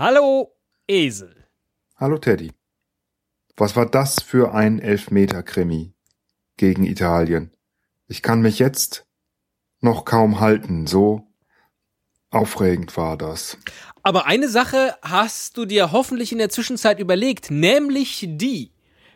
Hallo, Esel. Hallo, Teddy. Was war das für ein Elfmeter-Krimi gegen Italien? Ich kann mich jetzt noch kaum halten, so aufregend war das. Aber eine Sache hast du dir hoffentlich in der Zwischenzeit überlegt, nämlich die,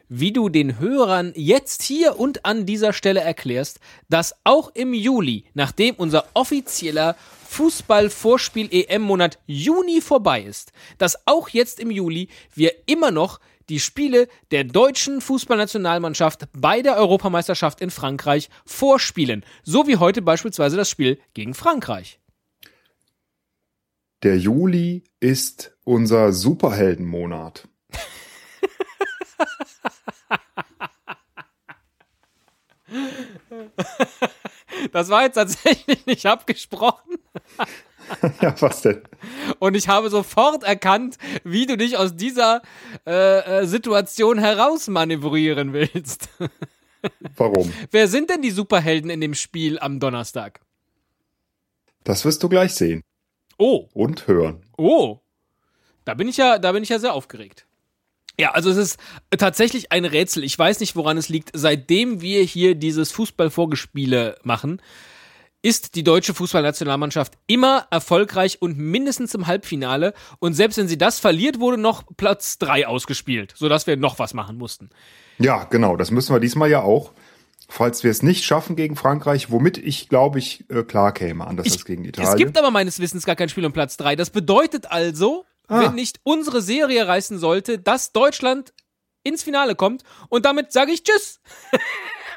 wie du den Hörern jetzt hier und an dieser Stelle erklärst, dass auch im Juli, nachdem unser offizieller Fußball-Vorspiel-EM-Monat Juni vorbei ist, dass auch jetzt im Juli wir immer noch die Spiele der deutschen Fußballnationalmannschaft bei der Europameisterschaft in Frankreich vorspielen. So wie heute beispielsweise das Spiel gegen Frankreich. Der Juli ist unser Superheldenmonat. Das war jetzt tatsächlich nicht abgesprochen. ja, was denn? Und ich habe sofort erkannt, wie du dich aus dieser äh, äh Situation herausmanövrieren willst. Warum? Wer sind denn die Superhelden in dem Spiel am Donnerstag? Das wirst du gleich sehen. Oh. Und hören. Oh. Da bin ich ja, da bin ich ja sehr aufgeregt. Ja, also es ist tatsächlich ein Rätsel. Ich weiß nicht, woran es liegt. Seitdem wir hier dieses Fußballvorgespiele machen, ist die deutsche Fußballnationalmannschaft immer erfolgreich und mindestens im Halbfinale. Und selbst wenn sie das verliert, wurde noch Platz drei ausgespielt, sodass wir noch was machen mussten. Ja, genau. Das müssen wir diesmal ja auch. Falls wir es nicht schaffen gegen Frankreich, womit ich, glaube ich, äh, klar käme, anders ich, als gegen Italien. Es gibt aber meines Wissens gar kein Spiel um Platz drei. Das bedeutet also, ah. wenn nicht unsere Serie reißen sollte, dass Deutschland ins Finale kommt und damit sage ich Tschüss.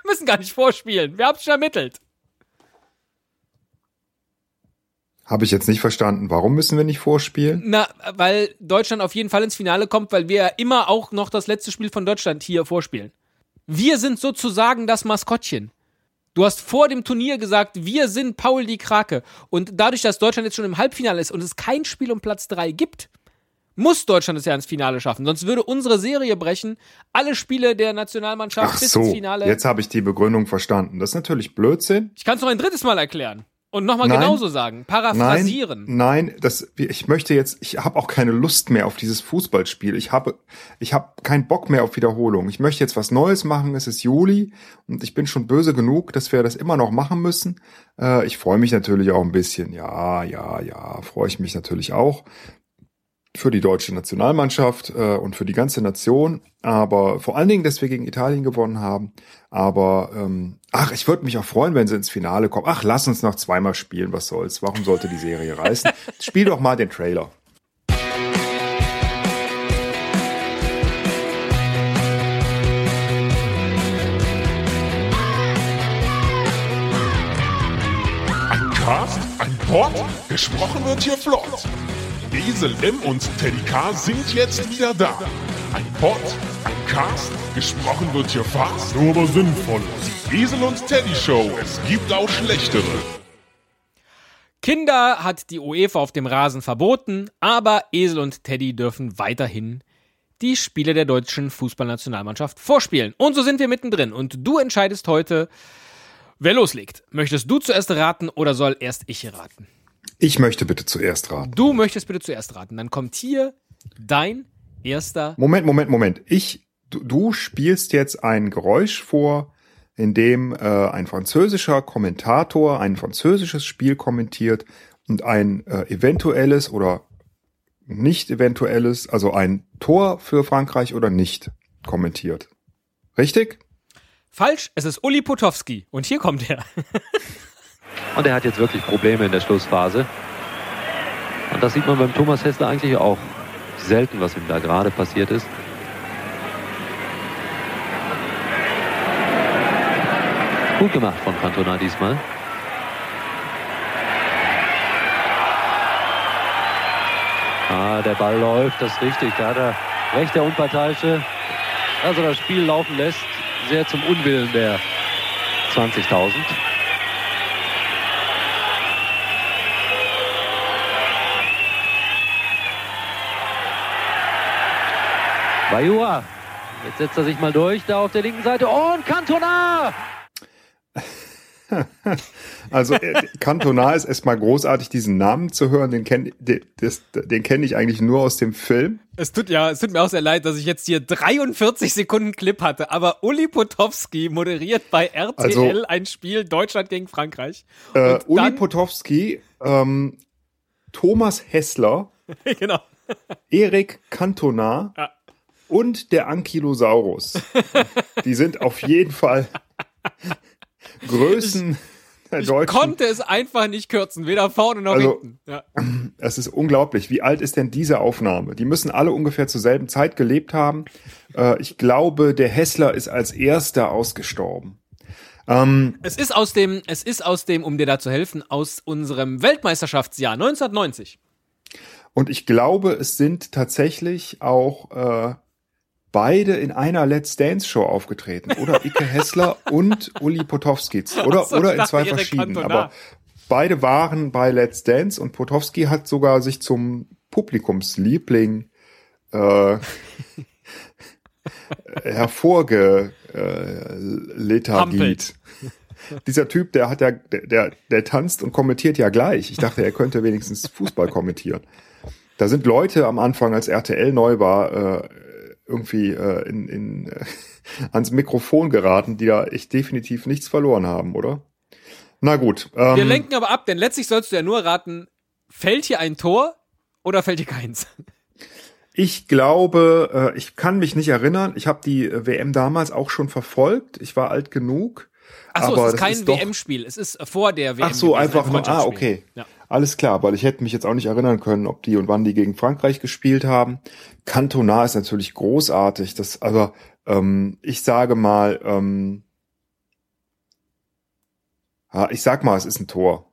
müssen gar nicht vorspielen. Wir haben es schon ermittelt. Habe ich jetzt nicht verstanden. Warum müssen wir nicht vorspielen? Na, weil Deutschland auf jeden Fall ins Finale kommt, weil wir ja immer auch noch das letzte Spiel von Deutschland hier vorspielen. Wir sind sozusagen das Maskottchen. Du hast vor dem Turnier gesagt, wir sind Paul die Krake. Und dadurch, dass Deutschland jetzt schon im Halbfinale ist und es kein Spiel um Platz 3 gibt, muss Deutschland es ja ins Finale schaffen. Sonst würde unsere Serie brechen. Alle Spiele der Nationalmannschaft Ach bis so, ins Finale. Jetzt habe ich die Begründung verstanden. Das ist natürlich Blödsinn. Ich kann es noch ein drittes Mal erklären. Und nochmal genauso sagen, paraphrasieren. Nein, nein, das, ich möchte jetzt, ich habe auch keine Lust mehr auf dieses Fußballspiel. Ich habe, ich habe keinen Bock mehr auf Wiederholung. Ich möchte jetzt was Neues machen. Es ist Juli und ich bin schon böse genug, dass wir das immer noch machen müssen. Äh, ich freue mich natürlich auch ein bisschen. Ja, ja, ja, freue ich mich natürlich auch für die deutsche Nationalmannschaft äh, und für die ganze Nation, aber vor allen Dingen, dass wir gegen Italien gewonnen haben. Aber ähm, ach, ich würde mich auch freuen, wenn sie ins Finale kommen. Ach, lass uns noch zweimal spielen, was soll's? Warum sollte die Serie reißen? Spiel doch mal den Trailer. Ein Cast, ein Pod, gesprochen wird hier flott. Esel M und Teddy K sind jetzt wieder da. Ein Pod, ein Cast, gesprochen wird hier fast, nur aber sinnvoll. Die Esel und Teddy Show, es gibt auch schlechtere. Kinder hat die UEFA auf dem Rasen verboten, aber Esel und Teddy dürfen weiterhin die Spiele der deutschen Fußballnationalmannschaft vorspielen. Und so sind wir mittendrin. Und du entscheidest heute, wer loslegt. Möchtest du zuerst raten oder soll erst ich raten? Ich möchte bitte zuerst raten. Du möchtest bitte zuerst raten. Dann kommt hier dein erster. Moment, Moment, Moment. Ich, du, du spielst jetzt ein Geräusch vor, in dem äh, ein französischer Kommentator ein französisches Spiel kommentiert und ein äh, eventuelles oder nicht eventuelles, also ein Tor für Frankreich oder nicht kommentiert. Richtig? Falsch, es ist Uli Potowski und hier kommt er. Und er hat jetzt wirklich Probleme in der Schlussphase. Und das sieht man beim Thomas Hessler eigentlich auch selten, was ihm da gerade passiert ist. Gut gemacht von Cantona diesmal. Ah, der Ball läuft, das ist richtig. Da hat er recht, der Unparteiische. Also das Spiel laufen lässt, sehr zum Unwillen der 20.000. Bayua. Jetzt setzt er sich mal durch, da auf der linken Seite. Und Cantona! Also äh, Cantona ist erstmal großartig, diesen Namen zu hören. Den kenne den, den kenn ich eigentlich nur aus dem Film. Es tut ja, es tut mir auch sehr leid, dass ich jetzt hier 43 Sekunden Clip hatte, aber Uli Potowski moderiert bei RTL also, ein Spiel Deutschland gegen Frankreich. Äh, Uli Potowski, ähm, Thomas Hessler, genau. Erik Cantona ja. Und der Ankylosaurus. Die sind auf jeden Fall Größen. Ich, ich konnte es einfach nicht kürzen, weder vorne noch also, hinten. Ja. Es ist unglaublich. Wie alt ist denn diese Aufnahme? Die müssen alle ungefähr zur selben Zeit gelebt haben. Äh, ich glaube, der Hessler ist als erster ausgestorben. Ähm, es ist aus dem, es ist aus dem, um dir da zu helfen, aus unserem Weltmeisterschaftsjahr 1990. Und ich glaube, es sind tatsächlich auch äh, beide in einer Let's Dance Show aufgetreten. Oder Ike Hessler und Uli Potowski. Oder, so, oder in zwei verschiedenen. Aber beide waren bei Let's Dance und Potowski hat sogar sich zum Publikumsliebling äh, hervorgeletargiert. Äh, Dieser Typ, der hat ja, der, der, der tanzt und kommentiert ja gleich. Ich dachte, er könnte wenigstens Fußball kommentieren. Da sind Leute am Anfang, als RTL neu war, äh, irgendwie äh, in, in, äh, ans Mikrofon geraten, die da echt definitiv nichts verloren haben, oder? Na gut. Ähm, Wir lenken aber ab, denn letztlich sollst du ja nur raten, fällt hier ein Tor oder fällt hier keins? Ich glaube, äh, ich kann mich nicht erinnern. Ich habe die äh, WM damals auch schon verfolgt. Ich war alt genug. Achso, es ist kein WM-Spiel. Es ist vor der WM. Ach so, einfach nur. Ah, okay. Ja. Alles klar, weil ich hätte mich jetzt auch nicht erinnern können, ob die und wann die gegen Frankreich gespielt haben. Cantona ist natürlich großartig. Das, aber ähm, ich sage mal, ähm, ja, ich sag mal, es ist ein Tor.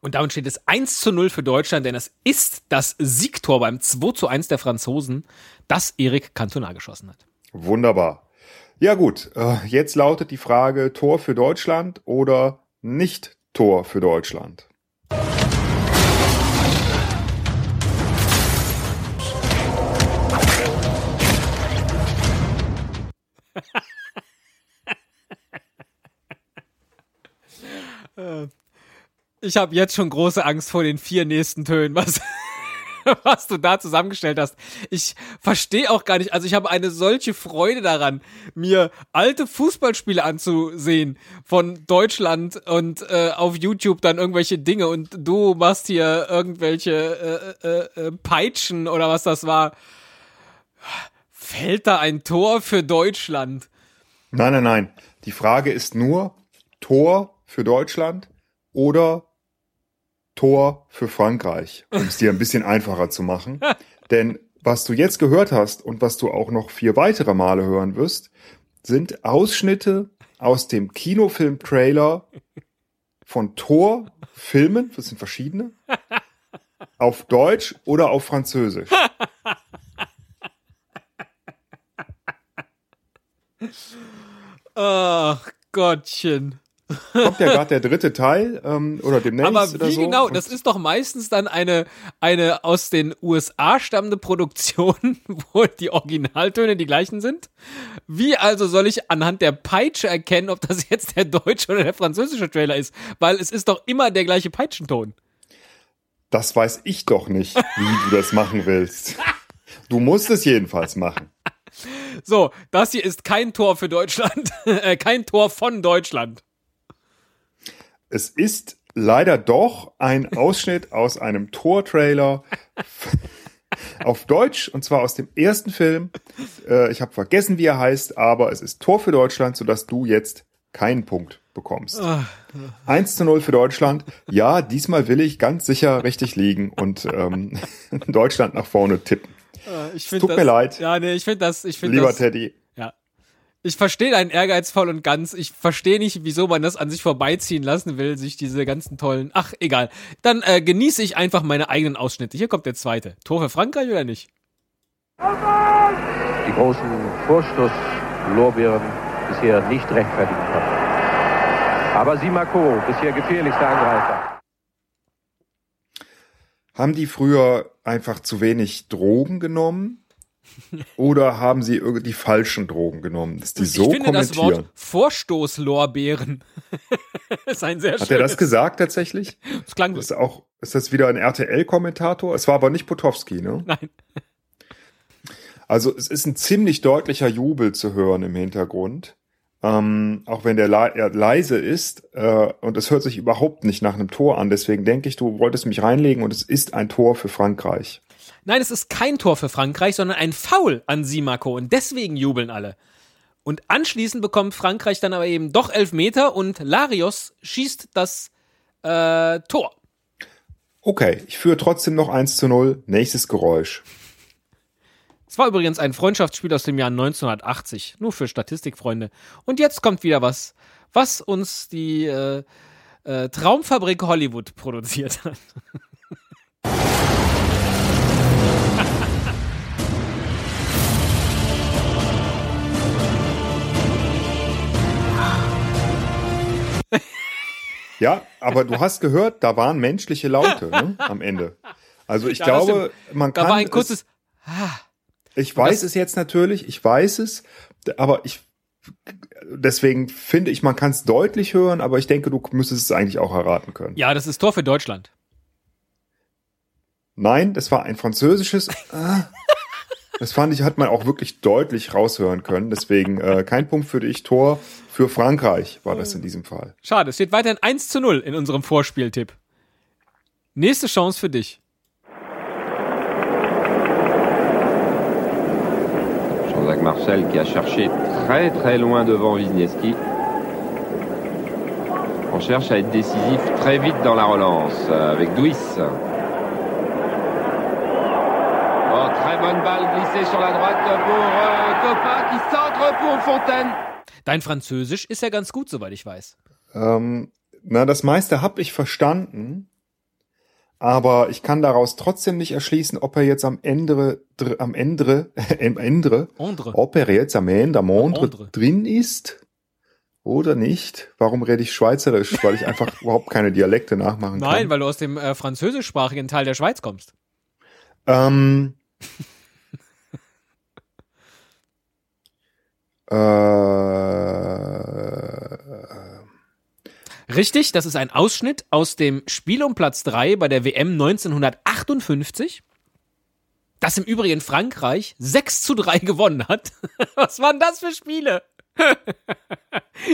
Und damit steht es 1 zu 0 für Deutschland, denn es ist das Siegtor beim 2 zu 1 der Franzosen, das Erik Cantona geschossen hat. Wunderbar. Ja gut, äh, jetzt lautet die Frage Tor für Deutschland oder nicht Tor für Deutschland. Ich habe jetzt schon große Angst vor den vier nächsten Tönen, was, was du da zusammengestellt hast. Ich verstehe auch gar nicht, also ich habe eine solche Freude daran, mir alte Fußballspiele anzusehen von Deutschland und äh, auf YouTube dann irgendwelche Dinge und du machst hier irgendwelche äh, äh, äh Peitschen oder was das war. Fällt da ein Tor für Deutschland? Nein, nein, nein. Die Frage ist nur Tor für Deutschland oder Tor für Frankreich, um es dir ein bisschen einfacher zu machen. Denn was du jetzt gehört hast und was du auch noch vier weitere Male hören wirst, sind Ausschnitte aus dem Kinofilm-Trailer von Tor-Filmen, das sind verschiedene, auf Deutsch oder auf Französisch. Ach Gottchen. Kommt ja gerade der dritte Teil ähm, oder demnächst Aber wie so. genau, das ist doch meistens dann eine, eine aus den USA stammende Produktion, wo die Originaltöne die gleichen sind. Wie also soll ich anhand der Peitsche erkennen, ob das jetzt der deutsche oder der französische Trailer ist? Weil es ist doch immer der gleiche Peitschenton. Das weiß ich doch nicht, wie du das machen willst. Du musst es jedenfalls machen. So, das hier ist kein Tor für Deutschland, äh, kein Tor von Deutschland. Es ist leider doch ein Ausschnitt aus einem Tor-Trailer auf Deutsch und zwar aus dem ersten Film. Äh, ich habe vergessen, wie er heißt, aber es ist Tor für Deutschland, sodass du jetzt keinen Punkt bekommst. 1 zu 0 für Deutschland. Ja, diesmal will ich ganz sicher richtig liegen und ähm, Deutschland nach vorne tippen. Äh, ich Tut das, mir leid. Ja, nee, ich finde das, ich finde Lieber das, Teddy. Ich verstehe deinen Ehrgeiz voll und ganz. Ich verstehe nicht, wieso man das an sich vorbeiziehen lassen will, sich diese ganzen tollen. Ach, egal. Dann äh, genieße ich einfach meine eigenen Ausschnitte. Hier kommt der zweite. Tor für Frankreich oder nicht? Die großen Vorstoßlorbeeren bisher nicht rechtfertigen konnten. Aber Simako, bisher gefährlichster Angreifer. Haben die früher einfach zu wenig Drogen genommen? Oder haben sie irgendwie die falschen Drogen genommen, dass die so ich finde das kommentieren? Wort Vorstoßlorbeeren ist ein sehr Hat er das gesagt tatsächlich? Das klang Ist so. auch, ist das wieder ein RTL-Kommentator? Es war aber nicht Potowski, ne? Nein. Also es ist ein ziemlich deutlicher Jubel zu hören im Hintergrund. Ähm, auch wenn der le er leise ist äh, und es hört sich überhaupt nicht nach einem Tor an. Deswegen denke ich, du wolltest mich reinlegen und es ist ein Tor für Frankreich. Nein, es ist kein Tor für Frankreich, sondern ein Foul an Simako und deswegen jubeln alle. Und anschließend bekommt Frankreich dann aber eben doch elf Meter und Larios schießt das äh, Tor. Okay, ich führe trotzdem noch 1 zu 0. Nächstes Geräusch. Es war übrigens ein Freundschaftsspiel aus dem Jahr 1980, nur für Statistikfreunde. Und jetzt kommt wieder was, was uns die äh, äh, Traumfabrik Hollywood produziert hat. Ja, aber du hast gehört, da waren menschliche Laute ne, am Ende. Also ich Ja, glaube, man Da kann war ein es, kurzes, Ich weiß es jetzt natürlich, ich weiß es, aber ich deswegen finde ich, man kann es deutlich hören, aber ich denke, du müsstest es eigentlich auch erraten können. ja, das ist Tor für Deutschland. Nein, das war ein französisches. Das fand ich, hat man auch wirklich deutlich raushören können. Deswegen äh, kein Punkt für dich. Tor für Frankreich war das in diesem Fall. Schade, es steht weiterhin 1 zu 0 in unserem Vorspieltipp. Nächste Chance für dich. Jean-Jacques Marchal qui a cherché très très loin devant Wisniewski. On cherche à être décisif très vite dans la relance euh, avec Douis. Bonne balle glissée sur la droite pour euh, Copa qui centre pour Fontaine. Dein Französisch ist ja ganz gut, soweit ich weiß. Ähm, na, das meiste habe ich verstanden, aber ich kann daraus trotzdem nicht erschließen, ob er jetzt am Ende, dr, am Ende, am Ende, Andre. ob er jetzt am Ende, am Ende drin ist oder nicht. Warum rede ich Schweizerisch? Weil ich einfach überhaupt keine Dialekte nachmachen kann. Nein, weil du aus dem äh, französischsprachigen Teil der Schweiz kommst. Ähm, Richtig, das ist ein Ausschnitt aus dem Spiel um Platz 3 bei der WM 1958, das im Übrigen Frankreich 6 zu 3 gewonnen hat. Was waren das für Spiele?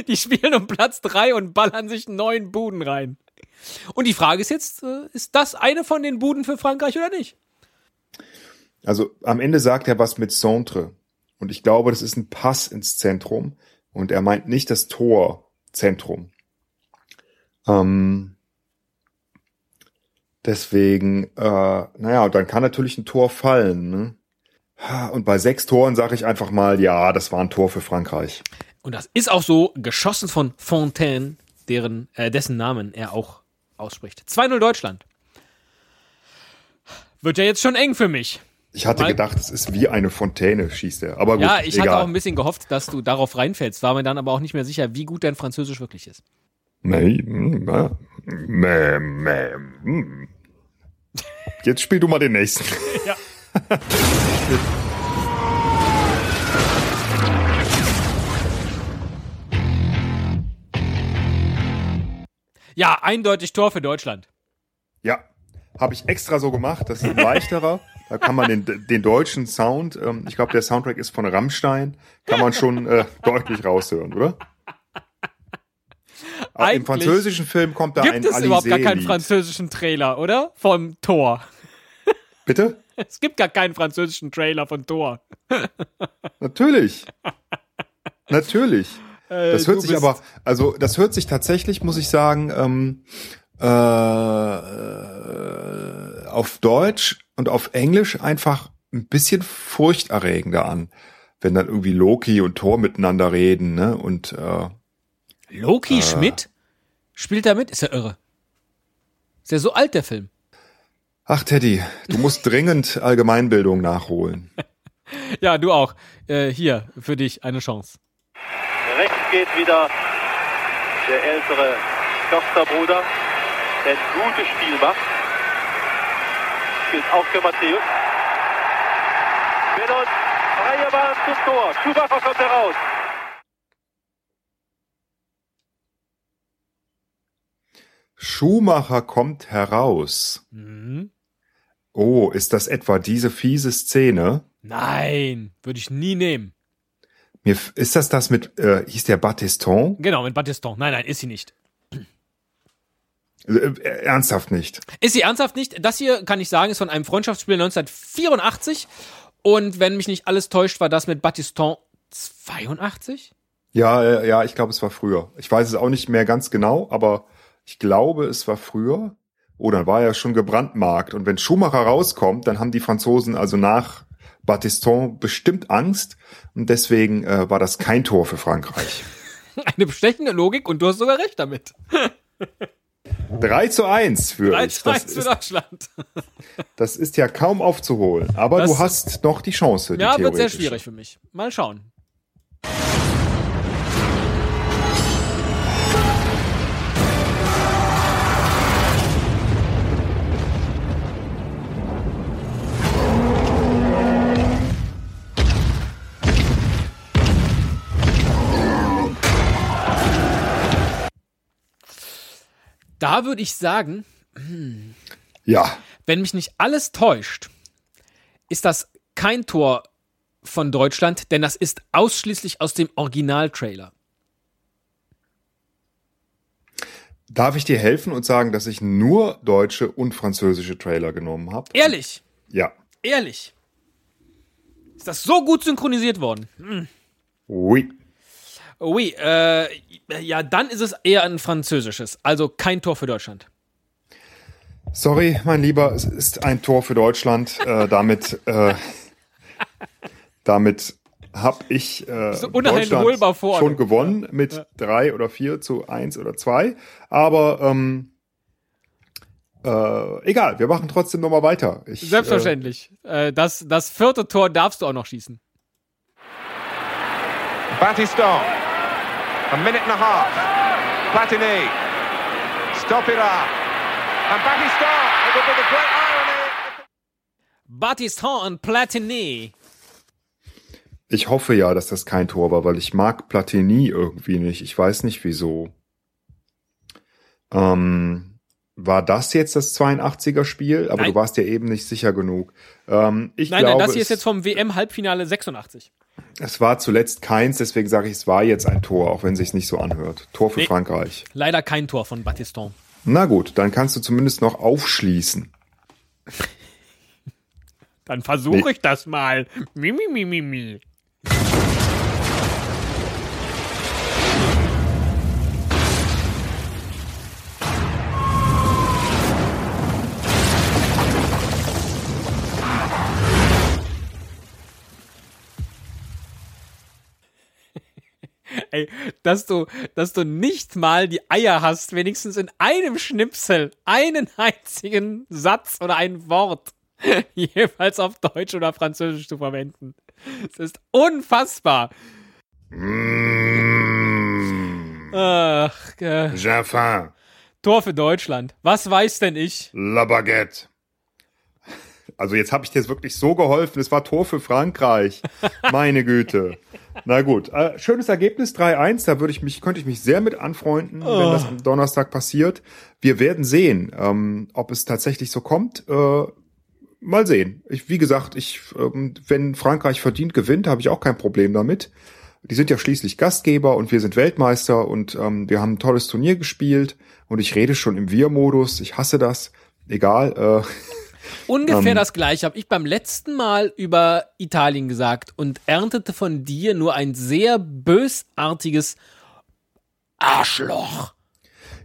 Die spielen um Platz 3 und ballern sich neun Buden rein. Und die Frage ist jetzt, äh, ist das eine von den Buden für Frankreich oder nicht? also am Ende sagt er was mit Centre. Und ich glaube, das ist ein Pass ins Zentrum. Und er meint nicht das Torzentrum. Ähm, deswegen, äh, naja, und dann kann natürlich ein Tor fallen. Ne? Und bei sechs Toren sage ich einfach mal, ja, das war ein Tor für Frankreich. Und das ist auch so geschossen von Fontaine, deren, äh, dessen Namen er auch ausspricht. 2-0 Deutschland. Wird ja jetzt schon eng für mich. Ich hatte Mal- gedacht, es ist wie eine Fontäne, schießt er. Aber gut, Ja, ich egal. hatte auch ein bisschen gehofft, dass du darauf reinfällst, war mir dann aber auch nicht mehr sicher, wie gut dein Französisch wirklich ist. Nee, mm, ja. Mäh, mäh, mm. Jetzt spiel du mal den nächsten. Ja. Ja, eindeutig Tor für Deutschland. Ja, habe ich extra so gemacht. Das ist ein leichterer. Da kann man den, den deutschen Sound, ähm, ich glaube, der Soundtrack ist von Rammstein, kann man schon äh, deutlich raushören, oder? Aber Im Eigentlich französischen Film kommt da ein Gibt es überhaupt gar keinen französischen Trailer, oder? Vom Tor. Bitte? Es gibt gar keinen französischen Trailer von Tor. Natürlich. Natürlich. Äh, Das hört sich aber, also das hört sich tatsächlich, muss ich sagen, ähm, äh, äh, auf Deutsch und auf Englisch einfach ein bisschen furchterregender an, wenn dann irgendwie Loki und Thor miteinander reden, ne? Und äh, Loki Schmidt spielt da mit? Ist ja irre. Ist ja so alt, der Film. ach Teddy, du musst dringend Allgemeinbildung nachholen. Ja, du auch. Äh, hier, für dich eine Chance. Rechts geht wieder der ältere Försterbruder, der ein gutes Spiel macht. Gilt auch für Matthäus. und freie Bahn zum Tor. Schumacher kommt heraus. Schumacher kommt heraus. Oh, ist das etwa diese fiese Szene? Nein, würde ich nie nehmen. Mir, ist das das mit, äh, hieß der Battiston? Genau, mit Battiston. Nein, nein, ist sie nicht. Äh, äh, ernsthaft nicht. Ist sie ernsthaft nicht? Das hier, kann ich sagen, ist von einem Freundschaftsspiel 1984. Und wenn mich nicht alles täuscht, war das mit Battiston 82? Ja, äh, ja, ich glaube, es war früher. Ich weiß es auch nicht mehr ganz genau, aber ich glaube, es war früher. Oh, dann war er schon gebrandmarkt. Und wenn Schumacher rauskommt, dann haben die Franzosen also nach Battiston bestimmt Angst. Und deswegen äh, war das kein Tor für Frankreich. Eine bestechende Logik und du hast sogar recht damit. 3 zu 1 für 3 ich. zu Das 1 für Deutschland. das ist ja kaum aufzuholen. Aber Das- du hast noch die Chance. Die Ja, wird sehr schwierig für mich. Mal schauen. Da würde ich sagen, Ja, wenn mich nicht alles täuscht, ist das kein Tor von Deutschland, denn das ist ausschließlich aus dem Originaltrailer. darf ich dir helfen und sagen, dass ich nur deutsche und französische Trailer genommen habe? Ehrlich, Ja. ehrlich. Ist das so gut synchronisiert worden? Oui. Oui, äh, ja, dann ist es eher ein französisches. Also kein Tor für Deutschland. Sorry, mein Lieber, es ist ein Tor für Deutschland. Äh, damit äh, damit habe ich äh, So vorne. schon gewonnen mit drei oder vier zu eins oder zwei. Aber ähm, äh, egal, wir machen trotzdem noch mal weiter. Ich, Selbstverständlich. Äh, das, das vierte Tor darfst du auch noch schießen. Battiston. A minute and a half. Platini. Stop it up. And Battiston. It will be the great irony. Battiston und Platini. Ich hoffe ja, dass das kein Tor war, weil ich mag Platini irgendwie nicht. Ich weiß nicht wieso. Ähm, war das jetzt das 82er Spiel? Aber Nein. du warst ja eben nicht sicher genug. Ähm, ich Nein, glaube, nein, das hier ist jetzt vom WM-Halbfinale 86. Es war zuletzt keins, deswegen sage ich, es war jetzt ein Tor, auch wenn es sich nicht so anhört. Tor für Nee. Frankreich. Leider kein Tor von Battiston. Na gut, dann kannst du zumindest noch aufschließen. Dann versuche Nee. ich das mal. Mi, mi, mi, mi, mi. Ey, dass du, dass du nicht mal die Eier hast, wenigstens in einem Schnipsel einen einzigen Satz oder ein Wort jeweils auf Deutsch oder Französisch zu verwenden. Es ist unfassbar. Mmh. Ach, äh, J'ai faim. Tor für Deutschland. Was weiß denn ich? La Baguette. Also jetzt habe ich dir wirklich so geholfen. Es war Tor für Frankreich. Meine Güte. Na gut, äh, schönes Ergebnis 3-1. Da würde ich mich, könnte ich mich sehr mit anfreunden, wenn das am Donnerstag passiert. Wir werden sehen, ähm, ob es tatsächlich so kommt. Äh, mal sehen. Ich, wie gesagt, ich, ähm, wenn Frankreich verdient gewinnt, habe ich auch kein Problem damit. Die sind ja schließlich Gastgeber und wir sind Weltmeister und ähm, wir haben ein tolles Turnier gespielt und ich rede schon im Wir-Modus. Ich hasse das. Egal. Äh, Ungefähr Ähm. das gleiche habe ich beim letzten Mal über Italien gesagt und erntete von dir nur ein sehr bösartiges Arschloch.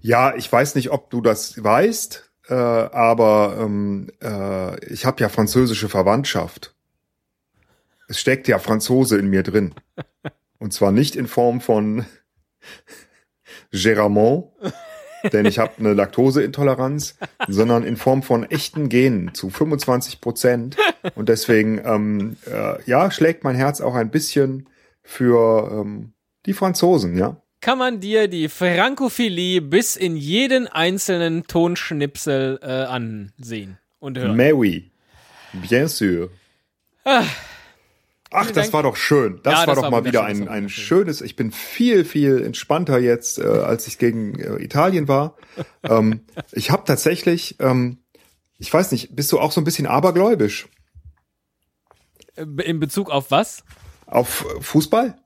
Ja, ich weiß nicht, ob du das weißt, äh, aber ähm, äh, ich habe ja französische Verwandtschaft. Es steckt ja Franzose in mir drin. Und zwar nicht in Form von Géramont, denn ich habe eine Laktoseintoleranz, sondern in Form von echten Genen zu 25 Prozent. Und deswegen, ähm, äh, ja, schlägt mein Herz auch ein bisschen für ähm, die Franzosen, ja. Kann man dir die Frankophilie bis in jeden einzelnen Tonschnipsel äh, ansehen und hören. Mais oui, bien sûr. Ach, das war doch schön. Das Ja, war das doch war mal wieder ein, ein schönes. Ich bin viel, viel entspannter jetzt, äh, als ich gegen äh, Italien war. ähm, ich habe tatsächlich, ähm, ich weiß nicht, bist du auch so ein bisschen abergläubisch Äh, In Bezug auf was? auf Fußball?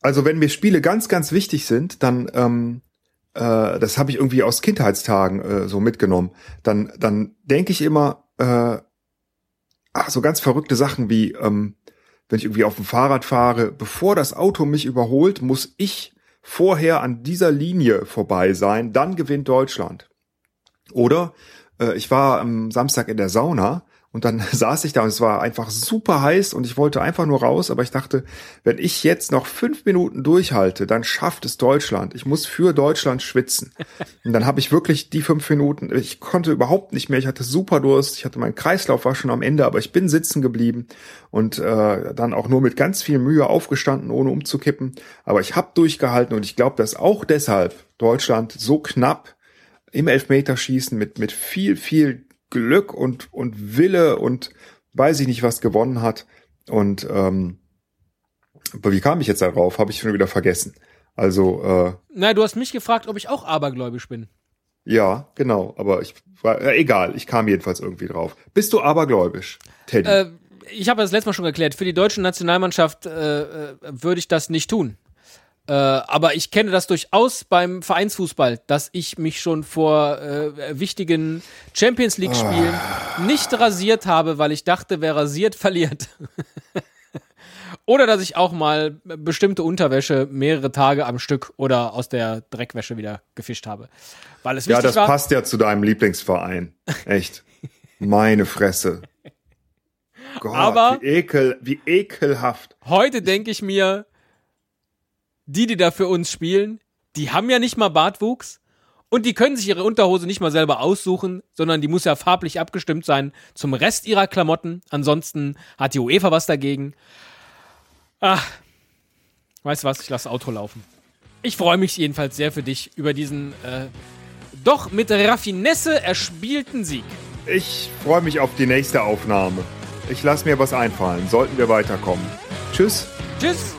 Also wenn mir Spiele ganz, ganz wichtig sind, dann ähm, äh, das habe ich irgendwie aus Kindheitstagen äh, so mitgenommen. Dann, dann denke ich immer, äh, ach, so ganz verrückte Sachen wie, ähm, wenn ich irgendwie auf dem Fahrrad fahre, bevor das Auto mich überholt, muss ich vorher an dieser Linie vorbei sein, dann gewinnt Deutschland. Oder äh, ich war am Samstag in der Sauna und dann saß ich da und es war einfach super heiß und ich wollte einfach nur raus, aber ich dachte, wenn ich jetzt noch fünf Minuten durchhalte, dann schafft es Deutschland. Ich muss für Deutschland schwitzen. Und dann habe ich wirklich die fünf Minuten, ich konnte überhaupt nicht mehr, ich hatte super Durst, ich hatte meinen Kreislauf war schon am Ende, aber ich bin sitzen geblieben und äh, dann auch nur mit ganz viel Mühe aufgestanden, ohne umzukippen. Aber ich habe durchgehalten und ich glaube, dass auch deshalb Deutschland so knapp im Elfmeterschießen mit, mit viel, viel Glück und, und Wille und weiß ich nicht was gewonnen hat. Und ähm, aber wie kam ich jetzt darauf? Habe ich schon wieder vergessen. Also, äh, Na, du hast mich gefragt, ob ich auch abergläubisch bin. ja, genau. Aber ich war äh, egal, ich kam jedenfalls irgendwie drauf. Bist du abergläubisch, Teddy? Äh, ich habe das letzte Mal schon erklärt, für die deutsche Nationalmannschaft äh, äh, würde ich das nicht tun. Äh, aber ich kenne das durchaus beim Vereinsfußball, dass ich mich schon vor äh, wichtigen Champions League-Spielen nicht rasiert habe, weil ich dachte, wer rasiert, verliert. oder dass ich auch mal bestimmte Unterwäsche mehrere Tage am Stück oder aus der Dreckwäsche wieder gefischt habe. Weil es ja, das war. passt ja zu deinem Lieblingsverein. Echt. Meine Fresse. Gott, Aber- wie ekel, wie ekelhaft. Heute denke ich mir, die, die da für uns spielen, die haben ja nicht mal Bartwuchs und die können sich ihre Unterhose nicht mal selber aussuchen, sondern die muss ja farblich abgestimmt sein zum Rest ihrer Klamotten. Ansonsten hat die UEFA was dagegen. Ach, weißt du was, ich lasse Auto laufen. Ich freue mich jedenfalls sehr für dich über diesen äh, doch mit Raffinesse erspielten Sieg. Ich freue mich auf die nächste Aufnahme. Ich lasse mir was einfallen. Sollten wir weiterkommen. Tschüss. Tschüss!